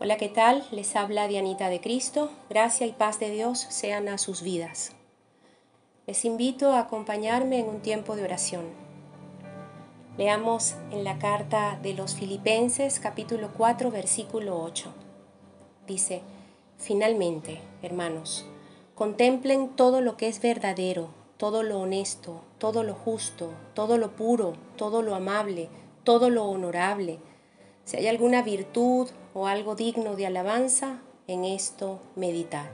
Hola, ¿qué tal? Les habla Dianita de Cristo. Gracia y paz de Dios sean a sus vidas. Les invito a acompañarme en un tiempo de oración. Leamos en la carta de los Filipenses capítulo 4 versículo 8. Dice, finalmente, hermanos, contemplen todo lo que es verdadero, todo lo honesto, todo lo justo, todo lo puro, todo lo amable, todo lo honorable si hay alguna virtud o algo digno de alabanza, en esto meditad.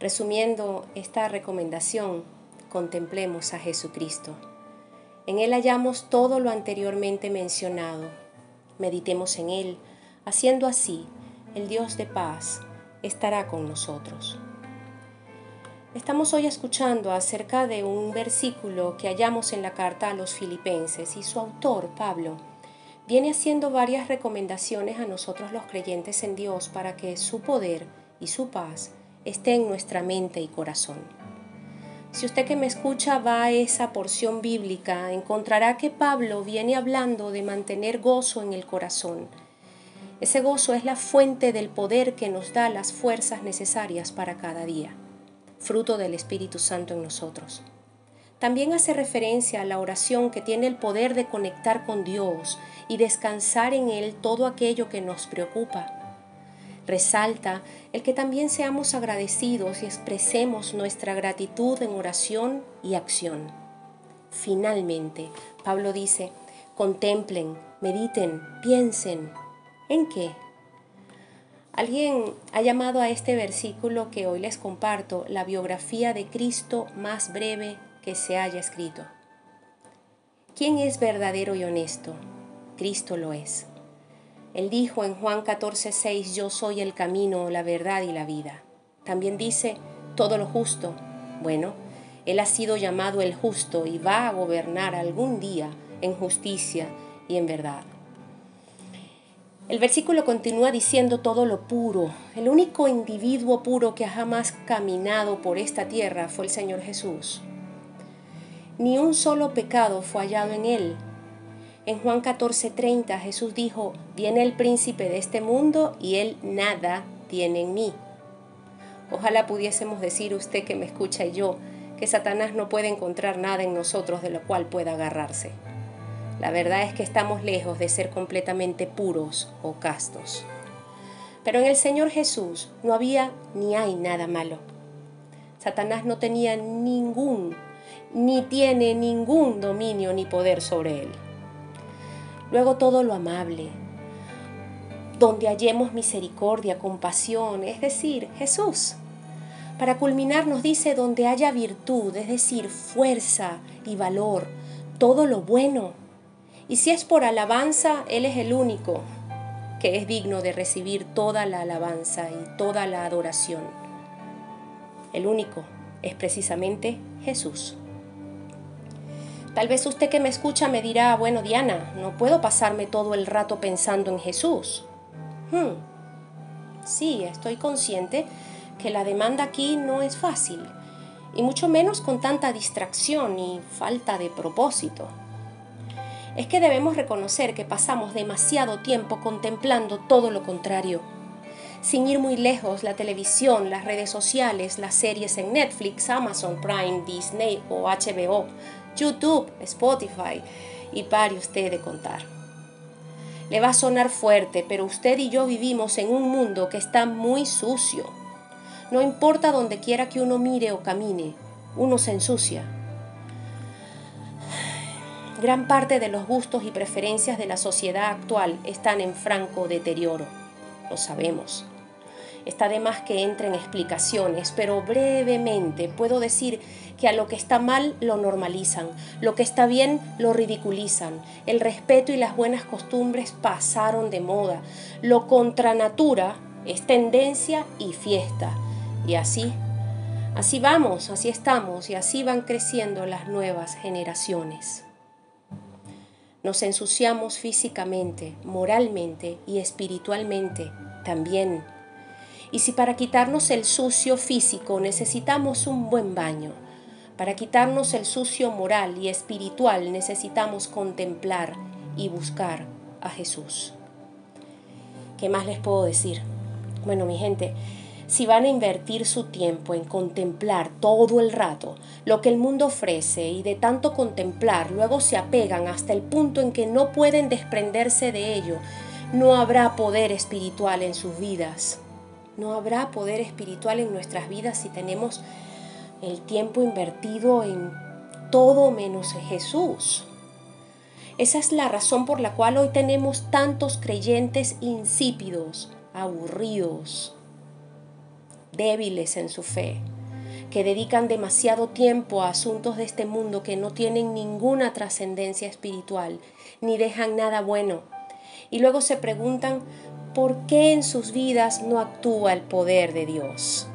Resumiendo esta recomendación, contemplemos a Jesucristo. En Él hallamos todo lo anteriormente mencionado. Meditemos en Él. Haciendo así, el Dios de paz estará con nosotros. Estamos hoy escuchando acerca de un versículo que hallamos en la carta a los filipenses y su autor, Pablo, viene haciendo varias recomendaciones a nosotros los creyentes en Dios para que su poder y su paz esté en nuestra mente y corazón. Si usted que me escucha va a esa porción bíblica, encontrará que Pablo viene hablando de mantener gozo en el corazón. Ese gozo es la fuente del poder que nos da las fuerzas necesarias para cada día, fruto del Espíritu Santo en nosotros. También hace referencia a la oración que tiene el poder de conectar con Dios y descansar en Él todo aquello que nos preocupa. Resalta el que también seamos agradecidos y expresemos nuestra gratitud en oración y acción. Finalmente, Pablo dice, contemplen, mediten, piensen. ¿En qué? Alguien ha llamado a este versículo que hoy les comparto la biografía de Cristo más breve que se haya escrito. ¿Quién es verdadero y honesto? Cristo lo es. Él dijo en Juan 14:6, yo soy el camino, la verdad y la vida. También dice, todo lo justo. Bueno, Él ha sido llamado el justo y va a gobernar algún día en justicia y en verdad. El versículo continúa diciendo todo lo puro. El único individuo puro que ha jamás caminado por esta tierra fue el Señor Jesús. Ni un solo pecado fue hallado en él, en Juan 14:30 Jesús dijo, viene el príncipe de este mundo y él nada tiene en mí. Ojalá pudiésemos decir usted que me escucha y yo, que Satanás no puede encontrar nada en nosotros de lo cual pueda agarrarse. La verdad es que estamos lejos de ser completamente puros o castos. Pero en el Señor Jesús no había ni hay nada malo. Satanás no tenía ningún, ni tiene ningún dominio ni poder sobre él. Luego todo lo amable, donde hallemos misericordia, compasión, es decir, Jesús. Para culminar nos dice donde haya virtud, es decir, fuerza y valor, todo lo bueno. Y si es por alabanza, Él es el único que es digno de recibir toda la alabanza y toda la adoración. El único es precisamente Jesús. Tal vez usted que me escucha me dirá, bueno Diana, no puedo pasarme todo el rato pensando en Jesús. Hmm. Sí, estoy consciente que la demanda aquí no es fácil, y mucho menos con tanta distracción y falta de propósito. Es que debemos reconocer que pasamos demasiado tiempo contemplando todo lo contrario. Sin ir muy lejos, la televisión, las redes sociales, las series en Netflix, Amazon Prime, Disney o HBO YouTube, Spotify y pare usted de contar. Le va a sonar fuerte, pero usted y yo vivimos en un mundo que está muy sucio. No importa donde quiera que uno mire o camine, uno se ensucia. Gran parte de los gustos y preferencias de la sociedad actual están en franco deterioro, lo sabemos. Está de más que entre en explicaciones, pero brevemente puedo decir que a lo que está mal lo normalizan, lo que está bien lo ridiculizan, el respeto y las buenas costumbres pasaron de moda, lo contra natura es tendencia y fiesta. Y así, así vamos, así estamos y así van creciendo las nuevas generaciones. Nos ensuciamos físicamente, moralmente y espiritualmente también y si para quitarnos el sucio físico necesitamos un buen baño, para quitarnos el sucio moral y espiritual necesitamos contemplar y buscar a Jesús. ¿Qué más les puedo decir? Bueno, mi gente, si van a invertir su tiempo en contemplar todo el rato lo que el mundo ofrece y de tanto contemplar luego se apegan hasta el punto en que no pueden desprenderse de ello, no habrá poder espiritual en sus vidas. No habrá poder espiritual en nuestras vidas si tenemos el tiempo invertido en todo menos en Jesús. Esa es la razón por la cual hoy tenemos tantos creyentes insípidos, aburridos, débiles en su fe, que dedican demasiado tiempo a asuntos de este mundo que no tienen ninguna trascendencia espiritual, ni dejan nada bueno. Y luego se preguntan por qué en sus vidas no actúa el poder de Dios.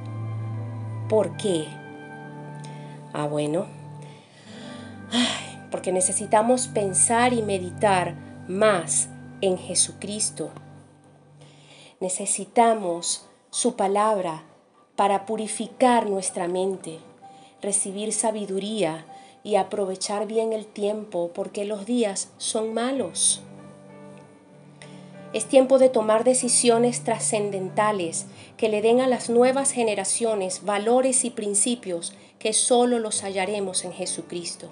¿Por qué? Ah, bueno. Porque necesitamos pensar y meditar más en Jesucristo. Necesitamos su palabra para purificar nuestra mente, recibir sabiduría y aprovechar bien el tiempo porque los días son malos. Es tiempo de tomar decisiones trascendentales que le den a las nuevas generaciones valores y principios que solo los hallaremos en Jesucristo.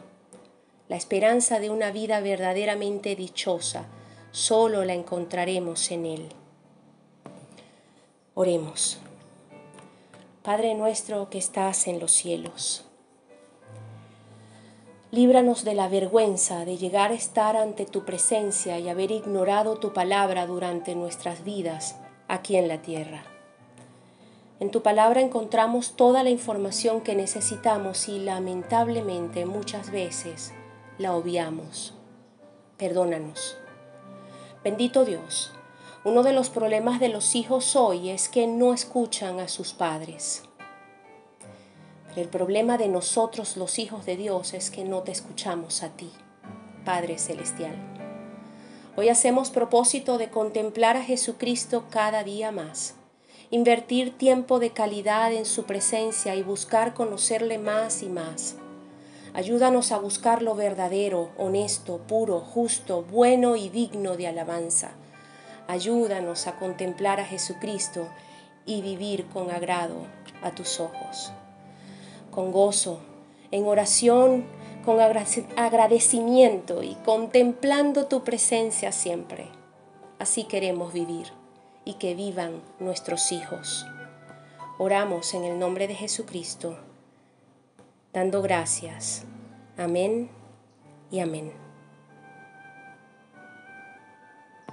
La esperanza de una vida verdaderamente dichosa solo la encontraremos en Él. Oremos. Padre nuestro que estás en los cielos, líbranos de la vergüenza de llegar a estar ante tu presencia y haber ignorado tu palabra durante nuestras vidas aquí en la tierra. En tu palabra encontramos toda la información que necesitamos y lamentablemente muchas veces la obviamos. Perdónanos. Bendito Dios, uno de los problemas de los hijos hoy es que no escuchan a sus padres. El problema de nosotros los hijos de Dios es que no te escuchamos a ti, Padre Celestial. Hoy hacemos propósito de contemplar a Jesucristo cada día más, invertir tiempo de calidad en su presencia y buscar conocerle más y más Ayúdanos a buscar lo verdadero, honesto, puro, justo, bueno y digno de alabanza. Ayúdanos a contemplar a Jesucristo y vivir con agrado a tus ojos. Con gozo, en oración, con agradecimiento y contemplando tu presencia siempre. Así queremos vivir y que vivan nuestros hijos. Oramos en el nombre de Jesucristo dando gracias. Amén y amén.